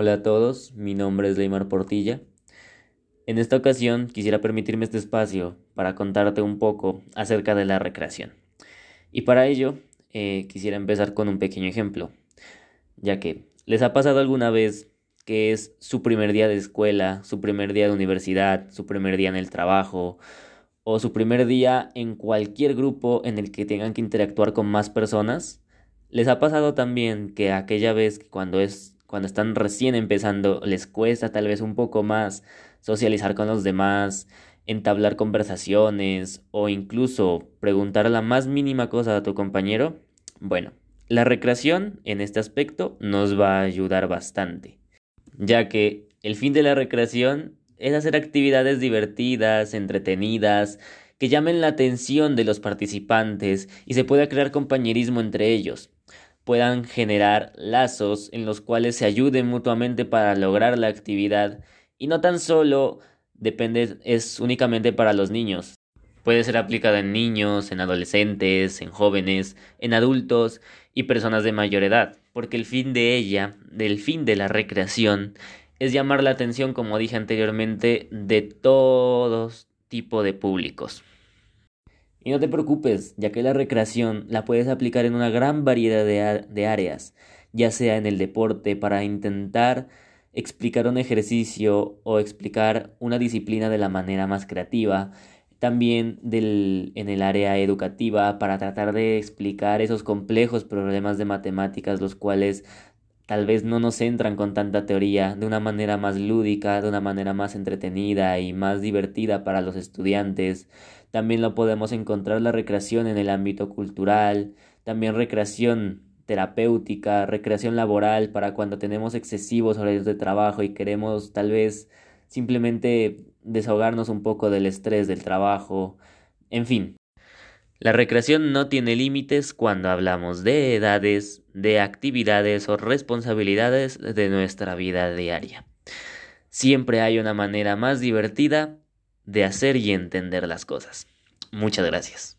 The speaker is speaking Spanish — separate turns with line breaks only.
Hola a todos, mi nombre es Leymar Portilla. En esta ocasión quisiera permitirme este espacio para contarte un poco acerca de la recreación. Y para ello eh, quisiera empezar con un pequeño ejemplo, ya que les ha pasado alguna vez que es su primer día de escuela, su primer día de universidad, su primer día en el trabajo o su primer día en cualquier grupo en el que tengan que interactuar con más personas. Les ha pasado también que aquella vez cuando es cuando están recién empezando, les cuesta tal vez un poco más socializar con los demás, entablar conversaciones o incluso preguntar la más mínima cosa a tu compañero. Bueno, la recreación en este aspecto nos va a ayudar bastante, ya que el fin de la recreación es hacer actividades divertidas, entretenidas, que llamen la atención de los participantes y se pueda crear compañerismo entre ellos puedan generar lazos en los cuales se ayuden mutuamente para lograr la actividad y no tan solo depende es únicamente para los niños. Puede ser aplicada en niños, en adolescentes, en jóvenes, en adultos y personas de mayor edad, porque el fin de ella, del fin de la recreación, es llamar la atención, como dije anteriormente, de todos tipo de públicos. Y no te preocupes, ya que la recreación la puedes aplicar en una gran variedad de, áreas, ya sea en el deporte para intentar explicar un ejercicio o explicar una disciplina de la manera más creativa, también del, en el área educativa para tratar de explicar esos complejos problemas de matemáticas los cuales tal vez no nos entran con tanta teoría, de una manera más lúdica, de una manera más entretenida y más divertida para los estudiantes. También lo podemos encontrar la recreación en el ámbito cultural, también recreación terapéutica, recreación laboral para cuando tenemos excesivos horarios de trabajo y queremos tal vez simplemente desahogarnos un poco del estrés del trabajo, en fin. La recreación no tiene límites cuando hablamos de edades, de actividades o responsabilidades de nuestra vida diaria. Siempre hay una manera más divertida de hacer y entender las cosas. Muchas gracias.